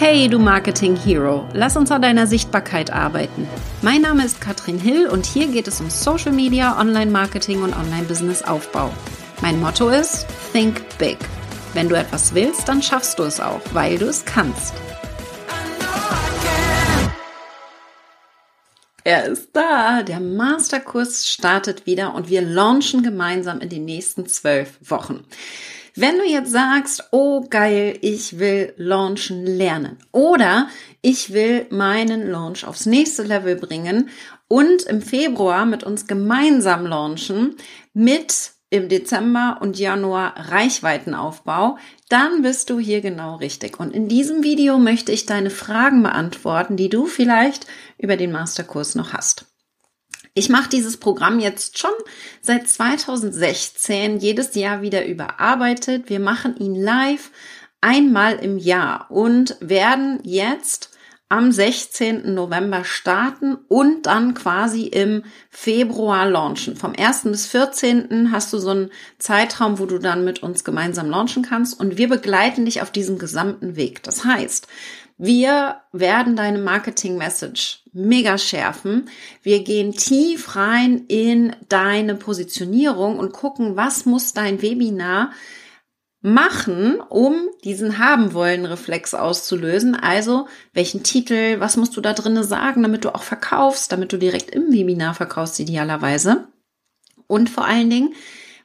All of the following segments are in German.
Hey, du Marketing Hero, lass uns an deiner Sichtbarkeit arbeiten. Mein Name ist Katrin Hill und hier geht es um Social Media, Online Marketing und Online Business Aufbau. Mein Motto ist Think Big. Wenn du etwas willst, dann schaffst du es auch, weil du es kannst. Er ist da. Der Masterkurs startet wieder und wir launchen gemeinsam in den nächsten zwölf Wochen. Wenn du jetzt sagst, oh geil, ich will launchen lernen oder ich will meinen Launch aufs nächste Level bringen und im Februar mit uns gemeinsam launchen mit im Dezember und Januar Reichweitenaufbau, dann bist du hier genau richtig. Und in diesem Video möchte ich deine Fragen beantworten, die du vielleicht über den Masterkurs noch hast. Ich mache dieses Programm jetzt schon seit 2016 jedes Jahr wieder überarbeitet. Wir machen ihn live einmal im Jahr und werden jetzt am 16. November starten und dann quasi im Februar launchen. Vom 1. bis 14. hast du so einen Zeitraum, wo du dann mit uns gemeinsam launchen kannst und wir begleiten dich auf diesem gesamten Weg. Das heißt, wir werden deine Marketing-Message mega schärfen. Wir gehen tief rein in deine Positionierung und gucken, was muss dein Webinar machen, um diesen haben wollen Reflex auszulösen. Also, welchen Titel, was musst du da drinnen sagen, damit du auch verkaufst, damit du direkt im Webinar verkaufst idealerweise. Und vor allen Dingen,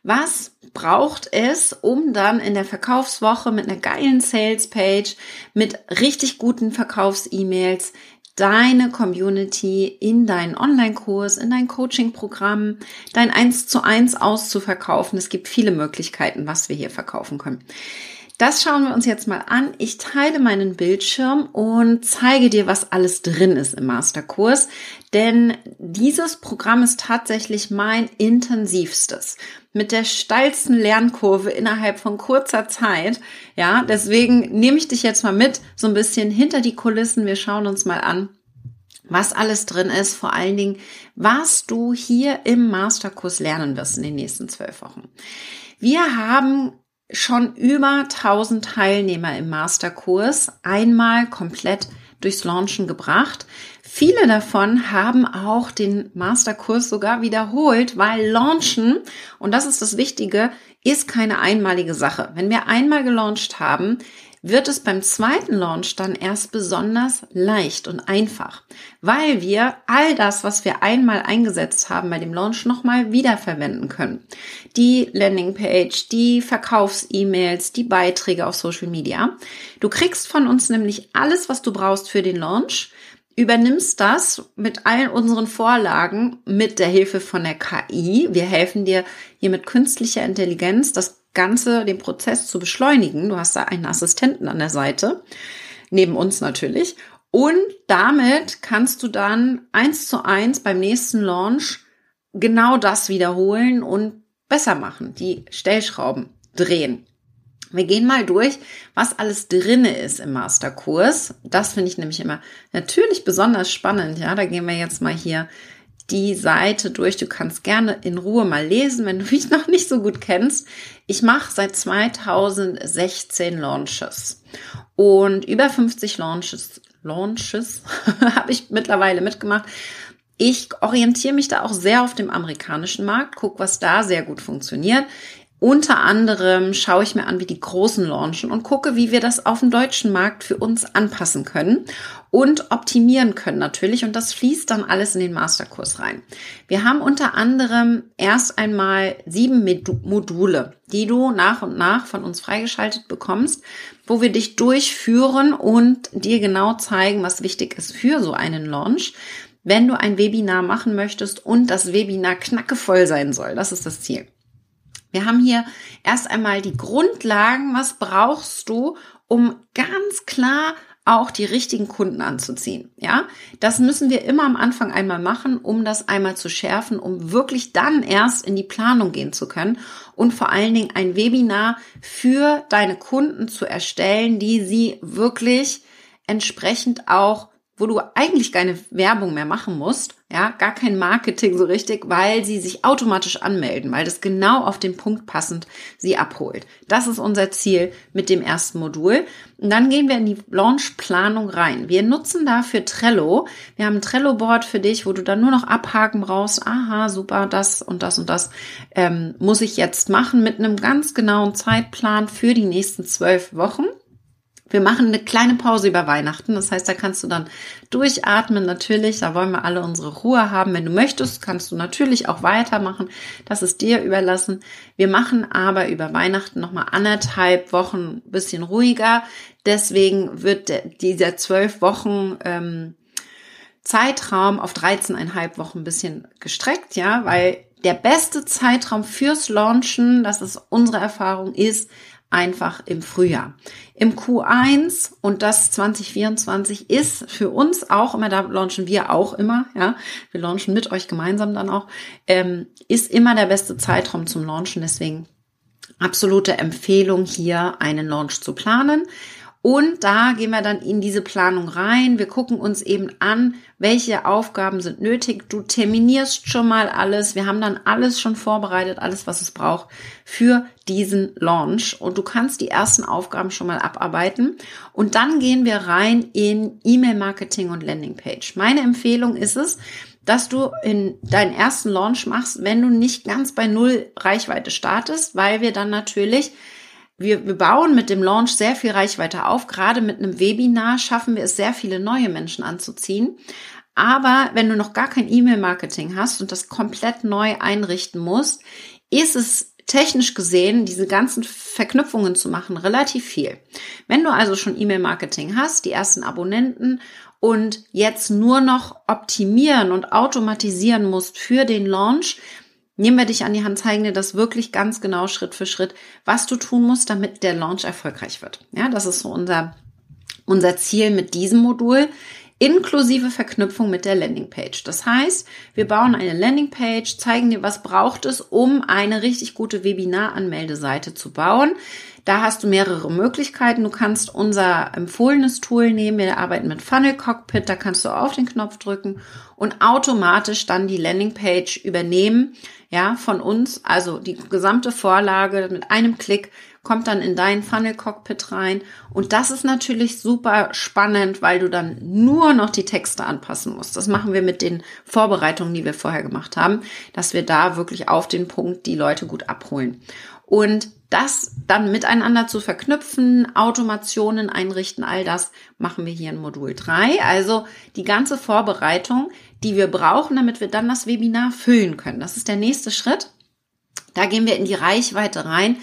was braucht es, um dann in der Verkaufswoche mit einer geilen Sales-Page, mit richtig guten Verkaufs-E-Mails deine Community in deinen Online-Kurs, in dein Coaching-Programm, dein 1 zu 1 auszuverkaufen. Es gibt viele Möglichkeiten, was wir hier verkaufen können. Das schauen wir uns jetzt mal an. Ich teile meinen Bildschirm und zeige dir, was alles drin ist im Masterkurs, denn dieses Programm ist tatsächlich mein intensivstes mit der steilsten Lernkurve innerhalb von kurzer Zeit. Ja, deswegen nehme ich dich jetzt mal mit so ein bisschen hinter die Kulissen. Wir schauen uns mal an, was alles drin ist, vor allen Dingen, was du hier im Masterkurs lernen wirst in den nächsten zwölf Wochen. Wir haben schon über 1000 Teilnehmer im Masterkurs einmal komplett durchs Launchen gebracht. Viele davon haben auch den Masterkurs sogar wiederholt, weil Launchen, und das ist das Wichtige, ist keine einmalige Sache. Wenn wir einmal gelauncht haben, wird es beim zweiten Launch dann erst besonders leicht und einfach, weil wir all das, was wir einmal eingesetzt haben bei dem Launch, nochmal wiederverwenden können. Die Landingpage, die Verkaufs-E-Mails, die Beiträge auf Social Media. Du kriegst von uns nämlich alles, was du brauchst für den Launch übernimmst das mit allen unseren Vorlagen mit der Hilfe von der KI. Wir helfen dir hier mit künstlicher Intelligenz das Ganze, den Prozess zu beschleunigen. Du hast da einen Assistenten an der Seite, neben uns natürlich. Und damit kannst du dann eins zu eins beim nächsten Launch genau das wiederholen und besser machen, die Stellschrauben drehen. Wir gehen mal durch, was alles drinne ist im Masterkurs. Das finde ich nämlich immer natürlich besonders spannend. Ja, da gehen wir jetzt mal hier die Seite durch. Du kannst gerne in Ruhe mal lesen, wenn du mich noch nicht so gut kennst. Ich mache seit 2016 Launches und über 50 Launches, Launches habe ich mittlerweile mitgemacht. Ich orientiere mich da auch sehr auf dem amerikanischen Markt, guck, was da sehr gut funktioniert. Unter anderem schaue ich mir an, wie die Großen launchen und gucke, wie wir das auf dem deutschen Markt für uns anpassen können und optimieren können natürlich. Und das fließt dann alles in den Masterkurs rein. Wir haben unter anderem erst einmal sieben Module, die du nach und nach von uns freigeschaltet bekommst, wo wir dich durchführen und dir genau zeigen, was wichtig ist für so einen Launch wenn du ein Webinar machen möchtest und das Webinar knackevoll sein soll. Das ist das Ziel. Wir haben hier erst einmal die Grundlagen. Was brauchst du, um ganz klar auch die richtigen Kunden anzuziehen. Ja, das müssen wir immer am Anfang einmal machen, um das einmal zu schärfen, um wirklich dann erst in die Planung gehen zu können und vor allen Dingen ein Webinar für deine Kunden zu erstellen, die sie wirklich entsprechend auch wo du eigentlich keine Werbung mehr machen musst, ja, gar kein Marketing so richtig, weil sie sich automatisch anmelden, weil das genau auf den Punkt passend sie abholt. Das ist unser Ziel mit dem ersten Modul. Und dann gehen wir in die Launchplanung rein. Wir nutzen dafür Trello. Wir haben ein Trello-Board für dich, wo du dann nur noch abhaken brauchst. Aha, super, das und das und das ähm, muss ich jetzt machen mit einem ganz genauen Zeitplan für die nächsten zwölf Wochen. Wir machen eine kleine Pause über Weihnachten. Das heißt, da kannst du dann durchatmen. Natürlich, da wollen wir alle unsere Ruhe haben. Wenn du möchtest, kannst du natürlich auch weitermachen. Das ist dir überlassen. Wir machen aber über Weihnachten nochmal anderthalb Wochen bisschen ruhiger. Deswegen wird dieser zwölf Wochen ähm, Zeitraum auf 13,5 Wochen ein bisschen gestreckt, ja, weil der beste Zeitraum fürs Launchen, das ist unsere Erfahrung, ist einfach im Frühjahr. Im Q1 und das 2024 ist für uns auch immer, da launchen wir auch immer, ja, wir launchen mit euch gemeinsam dann auch, ähm, ist immer der beste Zeitraum zum Launchen. Deswegen absolute Empfehlung hier einen Launch zu planen. Und da gehen wir dann in diese Planung rein. Wir gucken uns eben an, welche Aufgaben sind nötig. Du terminierst schon mal alles. Wir haben dann alles schon vorbereitet, alles, was es braucht für diesen Launch. Und du kannst die ersten Aufgaben schon mal abarbeiten. Und dann gehen wir rein in E-Mail-Marketing und Landingpage. Meine Empfehlung ist es, dass du in deinen ersten Launch machst, wenn du nicht ganz bei Null Reichweite startest, weil wir dann natürlich wir, wir bauen mit dem Launch sehr viel Reichweite auf. Gerade mit einem Webinar schaffen wir es, sehr viele neue Menschen anzuziehen. Aber wenn du noch gar kein E-Mail-Marketing hast und das komplett neu einrichten musst, ist es technisch gesehen, diese ganzen Verknüpfungen zu machen, relativ viel. Wenn du also schon E-Mail-Marketing hast, die ersten Abonnenten und jetzt nur noch optimieren und automatisieren musst für den Launch, Nehmen wir dich an die Hand, zeigen dir das wirklich ganz genau Schritt für Schritt, was du tun musst, damit der Launch erfolgreich wird. Ja, das ist so unser, unser Ziel mit diesem Modul inklusive Verknüpfung mit der Landingpage. Das heißt, wir bauen eine Landingpage, zeigen dir, was braucht es, um eine richtig gute Webinar-Anmeldeseite zu bauen. Da hast du mehrere Möglichkeiten. Du kannst unser empfohlenes Tool nehmen. Wir arbeiten mit Funnel Cockpit. Da kannst du auf den Knopf drücken und automatisch dann die Landingpage übernehmen ja, von uns. Also die gesamte Vorlage mit einem Klick kommt dann in dein Funnel Cockpit rein. Und das ist natürlich super spannend, weil du dann nur noch die Texte anpassen musst. Das machen wir mit den Vorbereitungen, die wir vorher gemacht haben, dass wir da wirklich auf den Punkt die Leute gut abholen. Und das dann miteinander zu verknüpfen, Automationen einrichten, all das machen wir hier in Modul 3. Also die ganze Vorbereitung, die wir brauchen, damit wir dann das Webinar füllen können. Das ist der nächste Schritt. Da gehen wir in die Reichweite rein.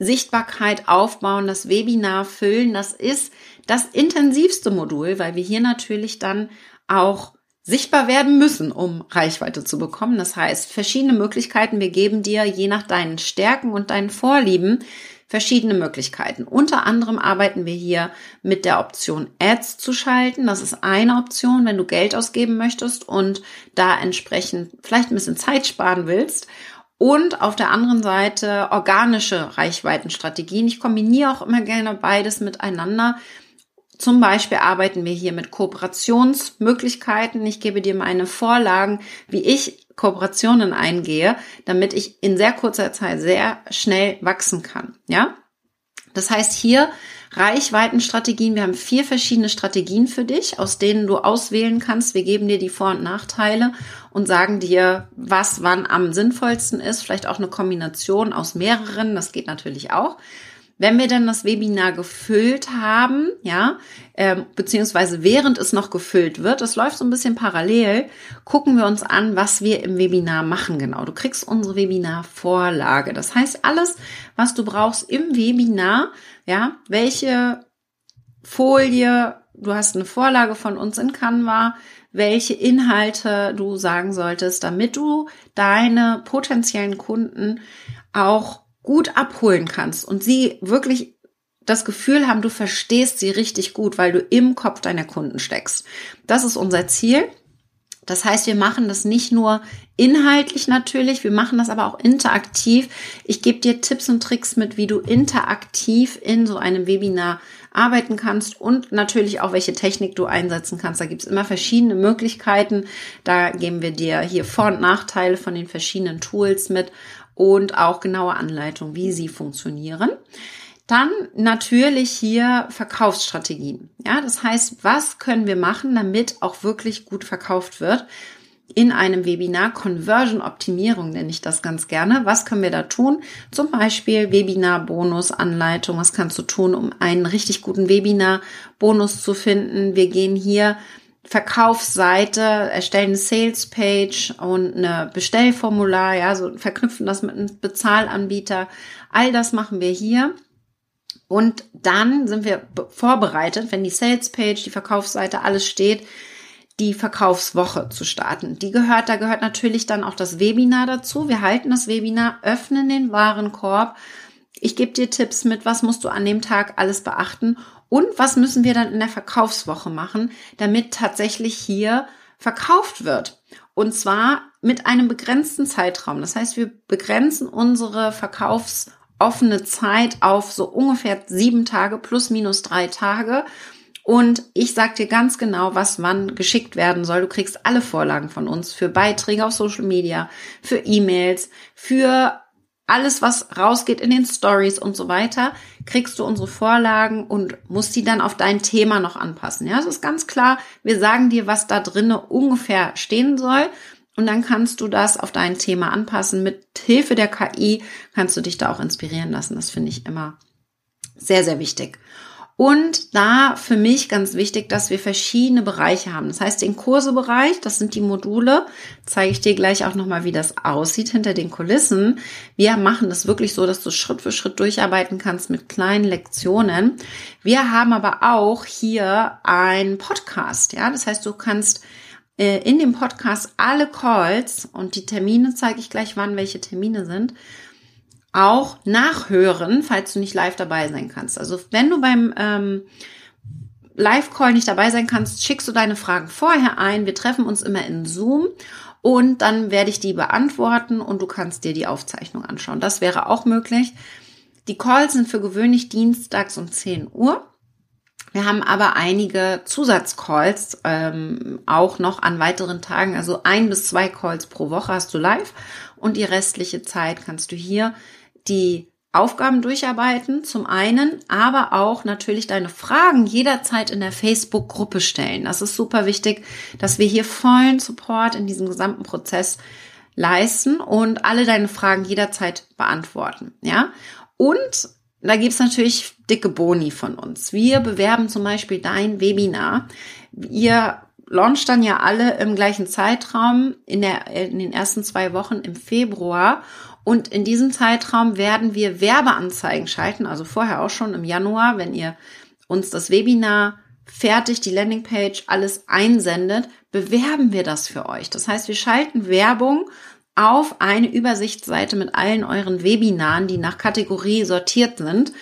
Sichtbarkeit aufbauen, das Webinar füllen, das ist das intensivste Modul, weil wir hier natürlich dann auch sichtbar werden müssen, um Reichweite zu bekommen. Das heißt, verschiedene Möglichkeiten. Wir geben dir je nach deinen Stärken und deinen Vorlieben verschiedene Möglichkeiten. Unter anderem arbeiten wir hier mit der Option Ads zu schalten. Das ist eine Option, wenn du Geld ausgeben möchtest und da entsprechend vielleicht ein bisschen Zeit sparen willst. Und auf der anderen Seite organische Reichweitenstrategien. Ich kombiniere auch immer gerne beides miteinander. Zum Beispiel arbeiten wir hier mit Kooperationsmöglichkeiten. Ich gebe dir meine Vorlagen, wie ich Kooperationen eingehe, damit ich in sehr kurzer Zeit sehr schnell wachsen kann. Ja? Das heißt hier Reichweitenstrategien. Wir haben vier verschiedene Strategien für dich, aus denen du auswählen kannst. Wir geben dir die Vor- und Nachteile und sagen dir, was wann am sinnvollsten ist. Vielleicht auch eine Kombination aus mehreren. Das geht natürlich auch. Wenn wir dann das Webinar gefüllt haben, ja, äh, beziehungsweise während es noch gefüllt wird, das läuft so ein bisschen parallel, gucken wir uns an, was wir im Webinar machen genau. Du kriegst unsere Webinar-Vorlage. Das heißt, alles, was du brauchst im Webinar, ja, welche Folie, du hast eine Vorlage von uns in Canva, welche Inhalte du sagen solltest, damit du deine potenziellen Kunden auch gut abholen kannst und sie wirklich das Gefühl haben, du verstehst sie richtig gut, weil du im Kopf deiner Kunden steckst. Das ist unser Ziel. Das heißt, wir machen das nicht nur inhaltlich natürlich, wir machen das aber auch interaktiv. Ich gebe dir Tipps und Tricks mit, wie du interaktiv in so einem Webinar arbeiten kannst und natürlich auch, welche Technik du einsetzen kannst. Da gibt's immer verschiedene Möglichkeiten. Da geben wir dir hier Vor- und Nachteile von den verschiedenen Tools mit und auch genaue Anleitungen, wie sie funktionieren. Dann natürlich hier Verkaufsstrategien. Ja, das heißt, was können wir machen, damit auch wirklich gut verkauft wird? In einem Webinar Conversion Optimierung nenne ich das ganz gerne. Was können wir da tun? Zum Beispiel Webinar Bonus Anleitung. Was kannst du tun, um einen richtig guten Webinar Bonus zu finden? Wir gehen hier Verkaufsseite, erstellen eine Sales Page und eine Bestellformular, ja, so verknüpfen das mit einem Bezahlanbieter. All das machen wir hier. Und dann sind wir vorbereitet, wenn die Sales Page, die Verkaufsseite, alles steht, die Verkaufswoche zu starten. Die gehört, da gehört natürlich dann auch das Webinar dazu. Wir halten das Webinar, öffnen den Warenkorb. Ich gebe dir Tipps mit, was musst du an dem Tag alles beachten und was müssen wir dann in der Verkaufswoche machen, damit tatsächlich hier verkauft wird. Und zwar mit einem begrenzten Zeitraum. Das heißt, wir begrenzen unsere Verkaufs offene Zeit auf so ungefähr sieben Tage plus minus drei Tage. Und ich sag dir ganz genau, was wann geschickt werden soll. Du kriegst alle Vorlagen von uns für Beiträge auf Social Media, für E-Mails, für alles, was rausgeht in den Stories und so weiter, kriegst du unsere Vorlagen und musst die dann auf dein Thema noch anpassen. Ja, es ist ganz klar. Wir sagen dir, was da drinnen ungefähr stehen soll. Und dann kannst du das auf dein Thema anpassen. Mit Hilfe der KI kannst du dich da auch inspirieren lassen. Das finde ich immer sehr, sehr wichtig. Und da für mich ganz wichtig, dass wir verschiedene Bereiche haben. Das heißt, den Kursebereich, das sind die Module, zeige ich dir gleich auch nochmal, wie das aussieht hinter den Kulissen. Wir machen das wirklich so, dass du Schritt für Schritt durcharbeiten kannst mit kleinen Lektionen. Wir haben aber auch hier einen Podcast, ja. Das heißt, du kannst äh, in dem Podcast alle Calls und die Termine zeige ich gleich, wann welche Termine sind, auch nachhören, falls du nicht live dabei sein kannst. Also wenn du beim ähm, Live-Call nicht dabei sein kannst, schickst du deine Fragen vorher ein. Wir treffen uns immer in Zoom und dann werde ich die beantworten und du kannst dir die Aufzeichnung anschauen. Das wäre auch möglich. Die Calls sind für gewöhnlich dienstags um 10 Uhr. Wir haben aber einige Zusatzcalls ähm, auch noch an weiteren Tagen. Also ein bis zwei Calls pro Woche hast du live und die restliche Zeit kannst du hier die Aufgaben durcharbeiten, zum einen, aber auch natürlich deine Fragen jederzeit in der Facebook-Gruppe stellen. Das ist super wichtig, dass wir hier vollen Support in diesem gesamten Prozess leisten und alle deine Fragen jederzeit beantworten. Ja, und da gibt's natürlich dicke Boni von uns. Wir bewerben zum Beispiel dein Webinar. Ihr launcht dann ja alle im gleichen Zeitraum in, der, in den ersten zwei Wochen im Februar. Und in diesem Zeitraum werden wir Werbeanzeigen schalten, also vorher auch schon im Januar, wenn ihr uns das Webinar fertig, die Landingpage, alles einsendet, bewerben wir das für euch. Das heißt, wir schalten Werbung auf eine Übersichtsseite mit allen euren Webinaren, die nach Kategorie sortiert sind.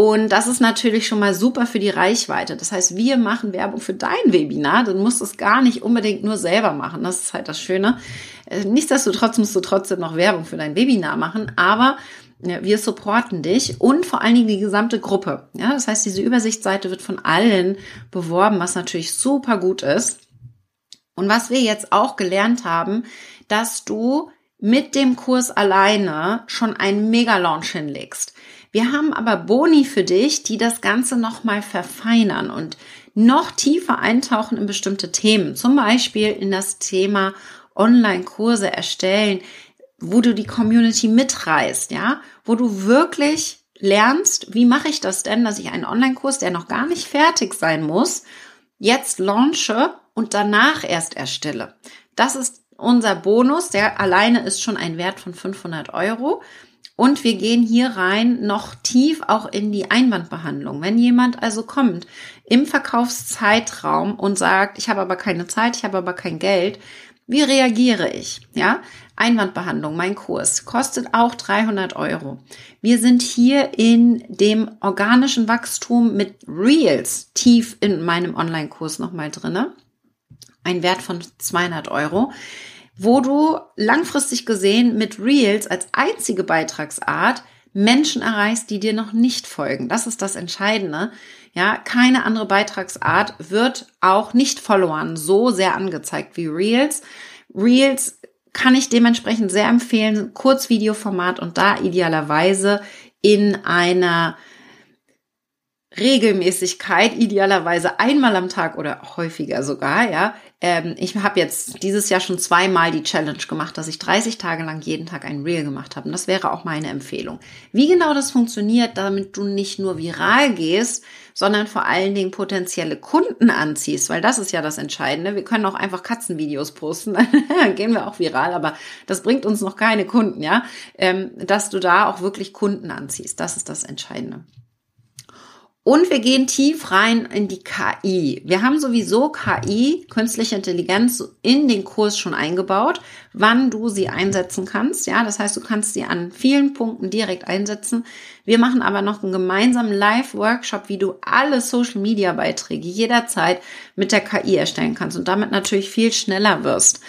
Und das ist natürlich schon mal super für die Reichweite. Das heißt, wir machen Werbung für dein Webinar. Du musst es gar nicht unbedingt nur selber machen. Das ist halt das Schöne. Äh, nichtsdestotrotz musst du trotzdem noch Werbung für dein Webinar machen. Aber wir supporten dich und vor allen Dingen die gesamte Gruppe. Ja, das heißt, diese Übersichtsseite wird von allen beworben, was natürlich super gut ist. Und was wir jetzt auch gelernt haben, dass du mit dem Kurs alleine schon einen Mega-Launch hinlegst. Wir haben aber Boni für dich, die das Ganze nochmal verfeinern und noch tiefer eintauchen in bestimmte Themen. Zum Beispiel in das Thema Online-Kurse erstellen, wo du die Community mitreißt, ja, wo du wirklich lernst, wie mache ich das denn, dass ich einen Online-Kurs, der noch gar nicht fertig sein muss, jetzt launche und danach erst erstelle. Das ist unser Bonus, der alleine ist schon ein Wert von 500 Euro. Und wir gehen hier rein noch tief auch in die Einwandbehandlung. Wenn jemand also kommt im Verkaufszeitraum und sagt, ich habe aber keine Zeit, ich habe aber kein Geld, wie reagiere ich? Ja, Einwandbehandlung, mein Kurs, kostet auch 300 Euro. Wir sind hier in dem organischen Wachstum mit Reels tief in meinem Online-Kurs nochmal drinne. ein Wert von 200 Euro, wo du langfristig gesehen mit Reels als einzige Beitragsart Menschen erreichst, die dir noch nicht folgen. Das ist das Entscheidende. Ja, keine andere Beitragsart wird auch nicht Followern so sehr angezeigt wie Reels. Reels kann ich dementsprechend sehr empfehlen, Kurzvideoformat und da idealerweise in einer Regelmäßigkeit, idealerweise einmal am Tag oder häufiger sogar, ja. Ähm, ich habe jetzt dieses Jahr schon zweimal die Challenge gemacht, dass ich 30 Tage lang jeden Tag ein Reel gemacht habe. Und das wäre auch meine Empfehlung. Wie genau das funktioniert, damit du nicht nur viral gehst, sondern vor allen Dingen potenzielle Kunden anziehst, weil das ist ja das Entscheidende. Wir können auch einfach Katzenvideos posten, dann gehen wir auch viral, aber das bringt uns noch keine Kunden, ja. Ähm, dass du da auch wirklich Kunden anziehst, das ist das Entscheidende. Und wir gehen tief rein in die KI. Wir haben sowieso KI, künstliche Intelligenz, in den Kurs schon eingebaut, wann du sie einsetzen kannst. Ja, das heißt, du kannst sie an vielen Punkten direkt einsetzen. Wir machen aber noch einen gemeinsamen Live-Workshop, wie du alle Social-Media-Beiträge jederzeit mit der KI erstellen kannst und damit natürlich viel schneller wirst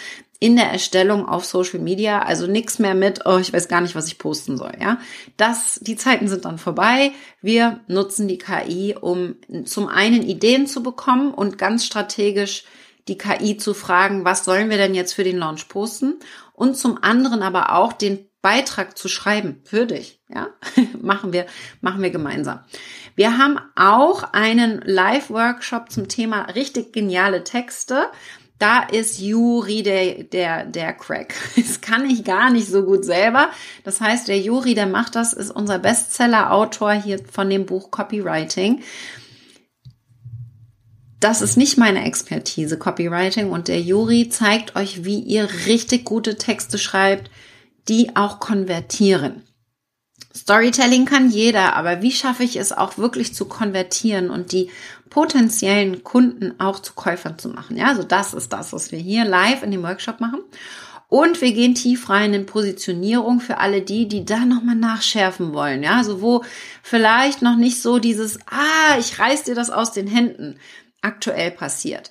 in der Erstellung auf Social Media. Also nichts mehr mit, oh, ich weiß gar nicht, was ich posten soll. Ja, das, die Zeiten sind dann vorbei. Wir nutzen die KI, um zum einen Ideen zu bekommen und ganz strategisch die KI zu fragen, was sollen wir denn jetzt für den Launch posten? Und zum anderen aber auch den Beitrag zu schreiben für dich. Ja, machen wir, machen wir gemeinsam. Wir haben auch einen Live-Workshop zum Thema richtig geniale Texte. Da ist Juri der, der, der Crack. Das kann ich gar nicht so gut selber. Das heißt, der Juri, der macht das, ist unser Bestseller-Autor hier von dem Buch Copywriting. Das ist nicht meine Expertise, Copywriting. Und der Juri zeigt euch, wie ihr richtig gute Texte schreibt, die auch konvertieren. Storytelling kann jeder, aber wie schaffe ich es auch wirklich zu konvertieren und die potenziellen Kunden auch zu Käufern zu machen? Ja, also das ist das, was wir hier live in dem Workshop machen. Und wir gehen tief rein in Positionierung für alle die, die da nochmal nachschärfen wollen. Ja, also wo vielleicht noch nicht so dieses, ah, ich reiß dir das aus den Händen aktuell passiert.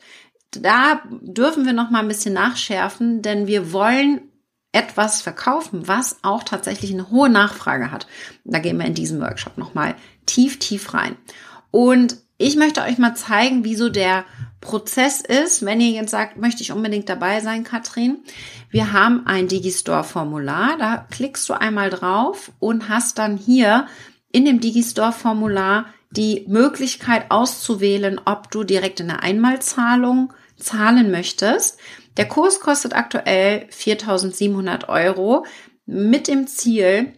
Da dürfen wir noch mal ein bisschen nachschärfen, denn wir wollen etwas verkaufen, was auch tatsächlich eine hohe Nachfrage hat. Da gehen wir in diesem Workshop nochmal tief, tief rein. Und ich möchte euch mal zeigen, wie so der Prozess ist. Wenn ihr jetzt sagt, möchte ich unbedingt dabei sein, Katrin. Wir haben ein Digistore-Formular. Da klickst du einmal drauf und hast dann hier in dem Digistore-Formular die Möglichkeit auszuwählen, ob du direkt in eine Einmalzahlung zahlen möchtest. Der Kurs kostet aktuell 4.700 Euro mit dem Ziel,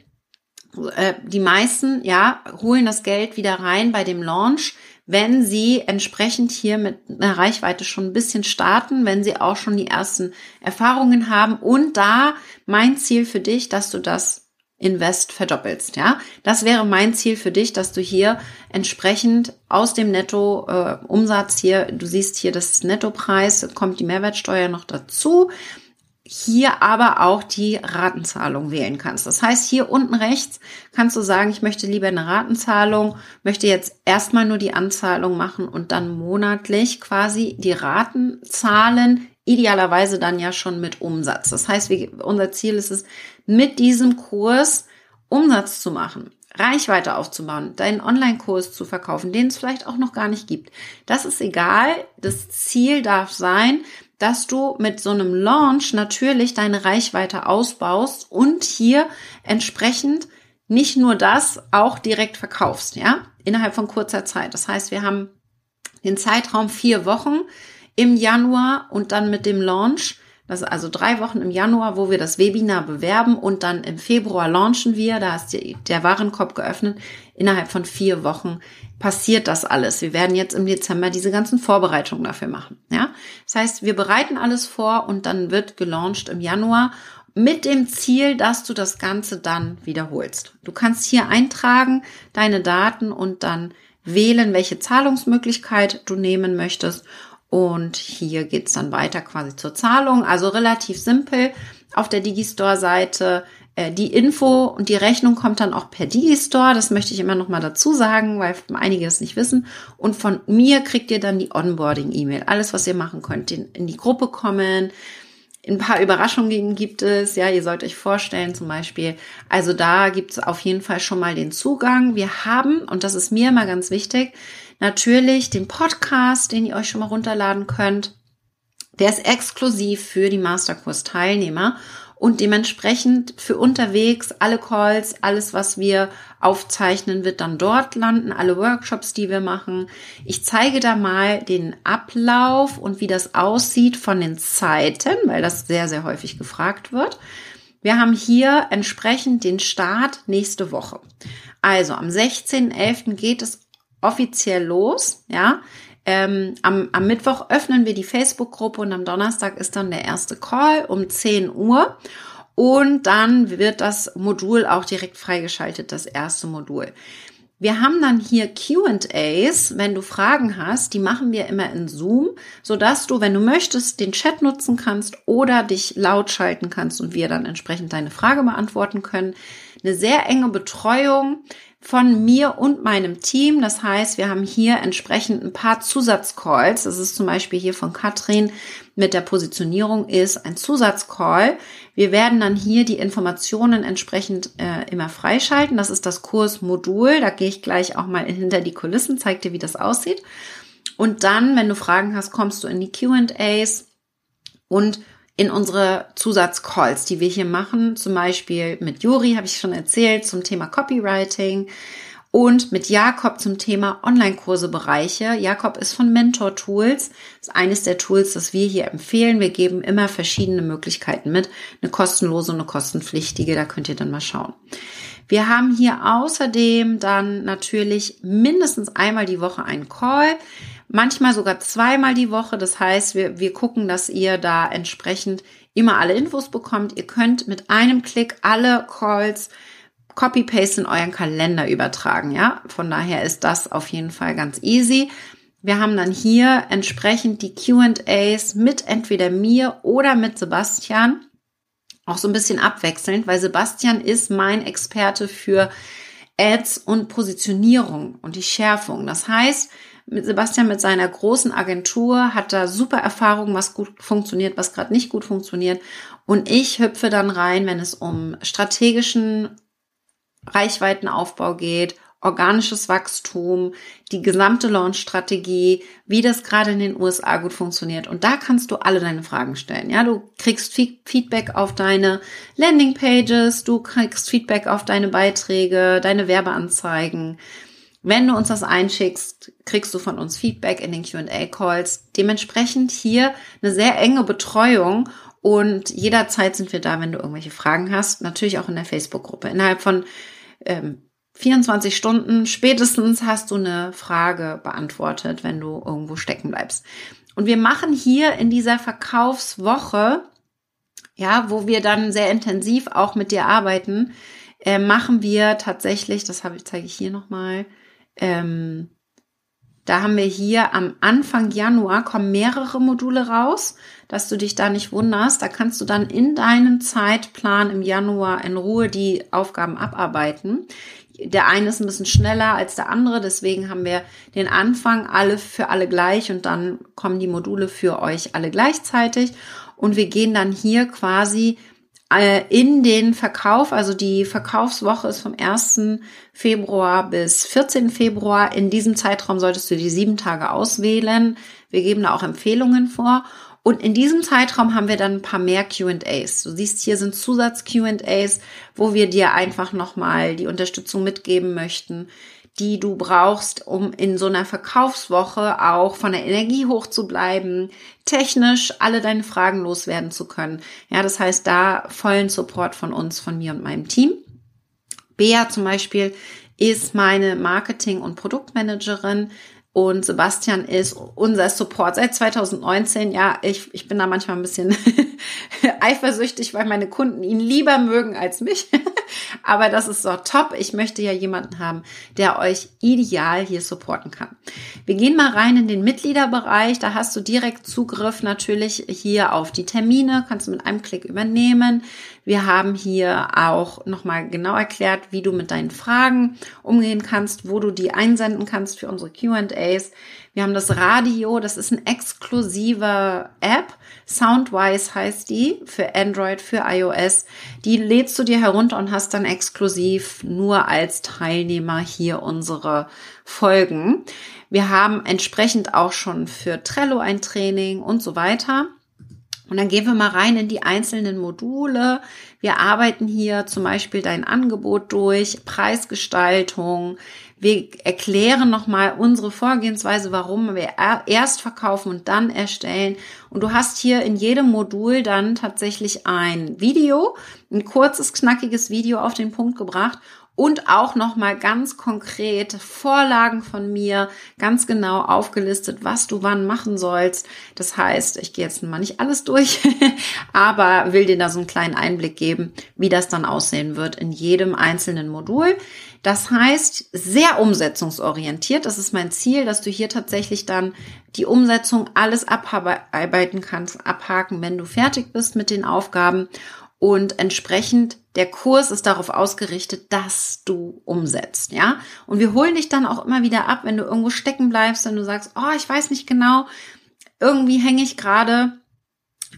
äh, die meisten, ja, holen das Geld wieder rein bei dem Launch, wenn sie entsprechend hier mit einer Reichweite schon ein bisschen starten, wenn sie auch schon die ersten Erfahrungen haben und da mein Ziel für dich, dass du das Invest verdoppelst. Ja, das wäre mein Ziel für dich, dass du hier entsprechend aus dem Netto-Umsatz äh, hier, du siehst hier das Nettopreis, kommt die Mehrwertsteuer noch dazu. Hier aber auch die Ratenzahlung wählen kannst. Das heißt, hier unten rechts kannst du sagen, ich möchte lieber eine Ratenzahlung, möchte jetzt erstmal nur die Anzahlung machen und dann monatlich quasi die Raten zahlen, idealerweise dann ja schon mit Umsatz. Das heißt, unser Ziel ist es, mit diesem Kurs Umsatz zu machen, Reichweite aufzubauen, deinen Online-Kurs zu verkaufen, den es vielleicht auch noch gar nicht gibt. Das ist egal. Das Ziel darf sein, dass du mit so einem Launch natürlich deine Reichweite ausbaust und hier entsprechend nicht nur das auch direkt verkaufst, ja, innerhalb von kurzer Zeit. Das heißt, wir haben den Zeitraum vier Wochen im Januar und dann mit dem Launch. Das ist also drei Wochen im Januar, wo wir das Webinar bewerben und dann im Februar launchen wir. Da ist die, der Warenkorb geöffnet. Innerhalb von vier Wochen passiert das alles. Wir werden jetzt im Dezember diese ganzen Vorbereitungen dafür machen. Ja, das heißt, wir bereiten alles vor und dann wird gelauncht im Januar mit dem Ziel, dass du das Ganze dann wiederholst. Du kannst hier eintragen deine Daten und dann wählen, welche Zahlungsmöglichkeit du nehmen möchtest und hier geht's dann weiter quasi zur Zahlung. Also relativ simpel. Auf der Digistore-Seite Äh, die Info und die Rechnung kommt dann auch per Digistore. Das möchte ich immer noch mal dazu sagen, weil einige das nicht wissen. Und von mir kriegt ihr dann die Onboarding-E-Mail. Alles, was ihr machen könnt, in die Gruppe kommen. Ein paar Überraschungen gibt es. Ja, ihr sollt euch vorstellen, zum Beispiel. Also da gibt es auf jeden Fall schon mal den Zugang. Wir haben, und das ist mir immer ganz wichtig, natürlich den Podcast, den ihr euch schon mal runterladen könnt. Der ist exklusiv für die Masterkurs-Teilnehmer und dementsprechend für unterwegs alle Calls, alles, was wir aufzeichnen, wird dann dort landen, alle Workshops, die wir machen. Ich zeige da mal den Ablauf und wie das aussieht von den Zeiten, weil das sehr, sehr häufig gefragt wird. Wir haben hier entsprechend den Start nächste Woche. Also am 16.11. geht es offiziell los, ja. Ähm, am, am Mittwoch öffnen wir die Facebook-Gruppe und am Donnerstag ist dann der erste Call um 10 Uhr. Und dann wird das Modul auch direkt freigeschaltet, das erste Modul. Wir haben dann hier Q&As, wenn du Fragen hast, die machen wir immer in Zoom, so dass du, wenn du möchtest, den Chat nutzen kannst oder dich laut schalten kannst und wir dann entsprechend deine Frage beantworten können. Eine sehr enge Betreuung von mir und meinem Team. Das heißt, wir haben hier entsprechend ein paar Zusatzcalls. Das ist zum Beispiel hier von Katrin mit der Positionierung ist ein Zusatzcall. Wir werden dann hier die Informationen entsprechend äh, immer freischalten. Das ist das Kursmodul. Da gehe ich gleich auch mal hinter die Kulissen, zeig dir, wie das aussieht. Und dann, wenn du Fragen hast, kommst du in die Q&As und in unsere Zusatzcalls, die wir hier machen, zum Beispiel mit Juri, habe ich schon erzählt, zum Thema Copywriting und mit Jakob zum Thema Online-Kurse-Bereiche. Jakob ist von Mentor Tools. Ist eines der Tools, das wir hier empfehlen. Wir geben immer verschiedene Möglichkeiten mit. Eine kostenlose und eine kostenpflichtige. Da könnt ihr dann mal schauen. Wir haben hier außerdem dann natürlich mindestens einmal die Woche einen Call manchmal sogar zweimal die Woche. Das heißt, wir, wir gucken, dass ihr da entsprechend immer alle Infos bekommt. Ihr könnt mit einem Klick alle Calls Copy-Paste in euren Kalender übertragen. Ja, von daher ist das auf jeden Fall ganz easy. Wir haben dann hier entsprechend die Q&As mit entweder mir oder mit Sebastian. Auch so ein bisschen abwechselnd, weil Sebastian ist mein Experte für Ads und Positionierung und die Schärfung. Das heißt, Sebastian mit seiner großen Agentur hat da super Erfahrung, was gut funktioniert, was gerade nicht gut funktioniert. Und ich hüpfe dann rein, wenn es um strategischen Reichweitenaufbau geht, organisches Wachstum, die gesamte Launch-Strategie, wie das gerade in den USA gut funktioniert. Und da kannst du alle deine Fragen stellen. Ja, du kriegst Feedback auf deine Landing-Pages, du kriegst Feedback auf deine Beiträge, deine Werbeanzeigen. Wenn du uns das einschickst, kriegst du von uns Feedback in den Q&A-Calls. Dementsprechend hier eine sehr enge Betreuung und jederzeit sind wir da, wenn du irgendwelche Fragen hast. Natürlich auch in der Facebook-Gruppe. Innerhalb von ähm, 24 Stunden spätestens hast du eine Frage beantwortet, wenn du irgendwo stecken bleibst. Und wir machen hier in dieser Verkaufswoche, ja, wo wir dann sehr intensiv auch mit dir arbeiten, äh, machen wir tatsächlich, das habe ich, zeige ich hier nochmal, ähm, da haben wir hier am Anfang Januar kommen mehrere Module raus, dass du dich da nicht wunderst. Da kannst du dann in deinem Zeitplan im Januar in Ruhe die Aufgaben abarbeiten. Der eine ist ein bisschen schneller als der andere, deswegen haben wir den Anfang alle für alle gleich und dann kommen die Module für euch alle gleichzeitig und wir gehen dann hier quasi in den Verkauf, also die Verkaufswoche ist vom 1. Februar bis 14. Februar. In diesem Zeitraum solltest du die sieben Tage auswählen. Wir geben da auch Empfehlungen vor. Und in diesem Zeitraum haben wir dann ein paar mehr Q&As. Du siehst, hier sind Zusatz-Q&As, wo wir dir einfach nochmal die Unterstützung mitgeben möchten, die du brauchst, um in so einer Verkaufswoche auch von der Energie hoch zu bleiben, technisch alle deine Fragen loswerden zu können. Ja, das heißt, da vollen Support von uns, von mir und meinem Team. Bea zum Beispiel ist meine Marketing- und Produktmanagerin. Und Sebastian ist unser Support seit 2019. Ja, ich, ich bin da manchmal ein bisschen eifersüchtig, weil meine Kunden ihn lieber mögen als mich. Aber das ist so top. Ich möchte ja jemanden haben, der euch ideal hier supporten kann. Wir gehen mal rein in den Mitgliederbereich. Da hast du direkt Zugriff natürlich hier auf die Termine. Kannst du mit einem Klick übernehmen. Wir haben hier auch nochmal genau erklärt, wie du mit deinen Fragen umgehen kannst, wo du die einsenden kannst für unsere Q&As. Wir haben das Radio, das ist eine exklusive App. Soundwise heißt die für Android, für iOS. Die lädst du dir herunter und hast dann exklusiv nur als Teilnehmer hier unsere Folgen. Wir haben entsprechend auch schon für Trello ein Training und so weiter. Und dann gehen wir mal rein in die einzelnen Module. Wir arbeiten hier zum Beispiel dein Angebot durch, Preisgestaltung. Wir erklären nochmal unsere Vorgehensweise, warum wir erst verkaufen und dann erstellen. Und du hast hier in jedem Modul dann tatsächlich ein Video, ein kurzes, knackiges Video auf den Punkt gebracht und auch noch mal ganz konkret Vorlagen von mir, ganz genau aufgelistet, was du wann machen sollst. Das heißt, ich gehe jetzt mal nicht alles durch, aber will dir da so einen kleinen Einblick geben, wie das dann aussehen wird in jedem einzelnen Modul. Das heißt, sehr umsetzungsorientiert. Das ist mein Ziel, dass du hier tatsächlich dann die Umsetzung alles abarbeiten kannst, abhaken, wenn du fertig bist mit den Aufgaben und entsprechend der Kurs ist darauf ausgerichtet, dass du umsetzt, ja? Und wir holen dich dann auch immer wieder ab, wenn du irgendwo stecken bleibst, wenn du sagst, oh, ich weiß nicht genau, irgendwie hänge ich gerade,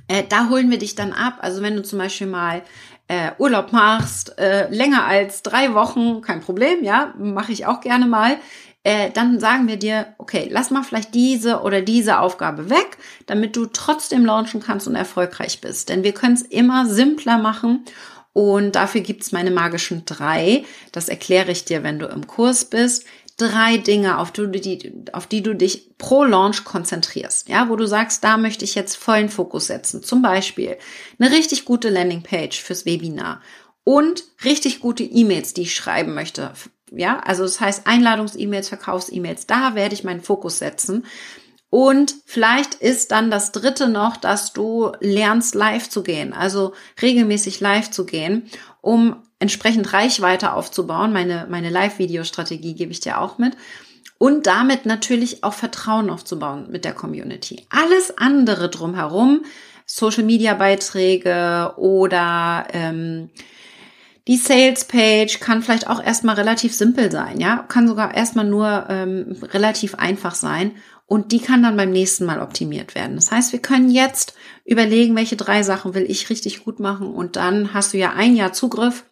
äh, da holen wir dich dann ab. Also wenn du zum Beispiel mal äh, Urlaub machst, äh, länger als drei Wochen, kein Problem, ja, mache ich auch gerne mal äh, dann sagen wir dir, okay, lass mal vielleicht diese oder diese Aufgabe weg, damit du trotzdem launchen kannst und erfolgreich bist. Denn wir können es immer simpler machen und dafür gibt's meine magischen drei. Das erkläre ich dir, wenn du im Kurs bist. Drei Dinge, auf die, auf die du dich pro Launch konzentrierst. Ja, wo du sagst, da möchte ich jetzt vollen Fokus setzen. Zum Beispiel eine richtig gute Landingpage fürs Webinar und richtig gute E-Mails, die ich schreiben möchte ja, also das heißt Einladungs-E-Mails, Verkaufs-E-Mails, da werde ich meinen Fokus setzen. Und vielleicht ist dann das dritte noch, dass du lernst, live zu gehen, also regelmäßig live zu gehen, um entsprechend Reichweite aufzubauen. Meine, meine Live-Video-Strategie gebe ich dir auch mit. Und damit natürlich auch Vertrauen aufzubauen mit der Community. Alles andere drumherum, Social-Media-Beiträge oder ähm, die Sales Page kann vielleicht auch erstmal relativ simpel sein, ja, kann sogar erstmal nur ähm, relativ einfach sein und die kann dann beim nächsten Mal optimiert werden. Das heißt, wir können jetzt überlegen, welche drei Sachen will ich richtig gut machen und dann hast du ja ein Jahr Zugriff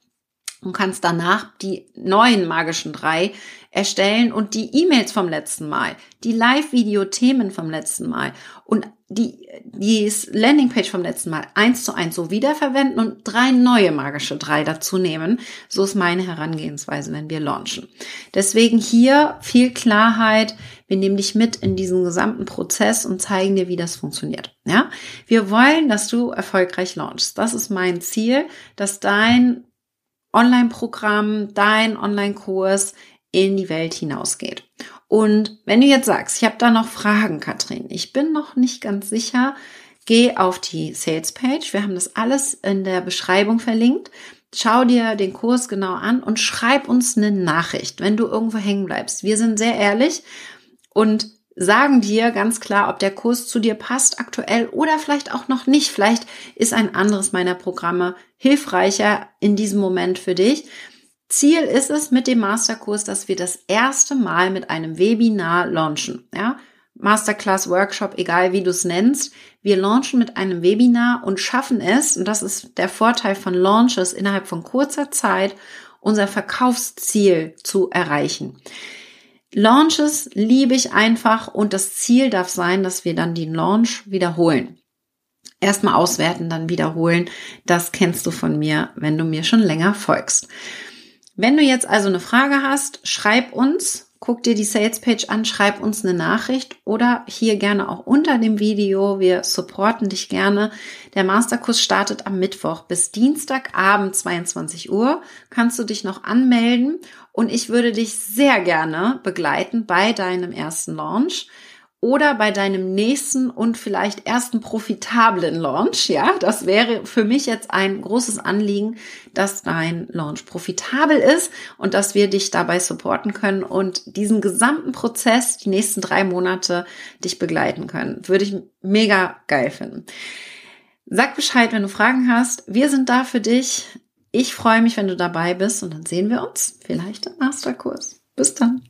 und kannst danach die neuen magischen drei erstellen und die E-Mails vom letzten Mal, die Live-Video-Themen vom letzten Mal und die, die Landingpage vom letzten Mal eins zu eins so wiederverwenden und drei neue magische drei dazu nehmen. So ist meine Herangehensweise, wenn wir launchen. Deswegen hier viel Klarheit. Wir nehmen dich mit in diesen gesamten Prozess und zeigen dir, wie das funktioniert. Ja, wir wollen, dass du erfolgreich launchst. Das ist mein Ziel, dass dein Online-Programm, dein Online-Kurs in die Welt hinausgeht. Und wenn du jetzt sagst, ich habe da noch Fragen, Katrin, ich bin noch nicht ganz sicher, geh auf die Sales Page. Wir haben das alles in der Beschreibung verlinkt. Schau dir den Kurs genau an und schreib uns eine Nachricht, wenn du irgendwo hängen bleibst. Wir sind sehr ehrlich und sagen dir ganz klar, ob der Kurs zu dir passt aktuell oder vielleicht auch noch nicht. Vielleicht ist ein anderes meiner Programme hilfreicher in diesem Moment für dich. Ziel ist es mit dem Masterkurs, dass wir das erste Mal mit einem Webinar launchen. Ja? Masterclass, Workshop, egal wie du es nennst. Wir launchen mit einem Webinar und schaffen es, und das ist der Vorteil von Launches, innerhalb von kurzer Zeit unser Verkaufsziel zu erreichen. Launches liebe ich einfach und das Ziel darf sein, dass wir dann den Launch wiederholen. Erstmal auswerten, dann wiederholen. Das kennst du von mir, wenn du mir schon länger folgst. Wenn du jetzt also eine Frage hast, schreib uns, guck dir die Sales Page an, schreib uns eine Nachricht oder hier gerne auch unter dem Video. Wir supporten dich gerne. Der Masterkurs startet am Mittwoch bis Dienstagabend 22 Uhr. Kannst du dich noch anmelden und ich würde dich sehr gerne begleiten bei deinem ersten Launch oder bei deinem nächsten und vielleicht ersten profitablen Launch. Ja, das wäre für mich jetzt ein großes Anliegen, dass dein Launch profitabel ist und dass wir dich dabei supporten können und diesen gesamten Prozess die nächsten drei Monate dich begleiten können. Würde ich mega geil finden. Sag Bescheid, wenn du Fragen hast. Wir sind da für dich. Ich freue mich, wenn du dabei bist und dann sehen wir uns vielleicht im Masterkurs. Bis dann.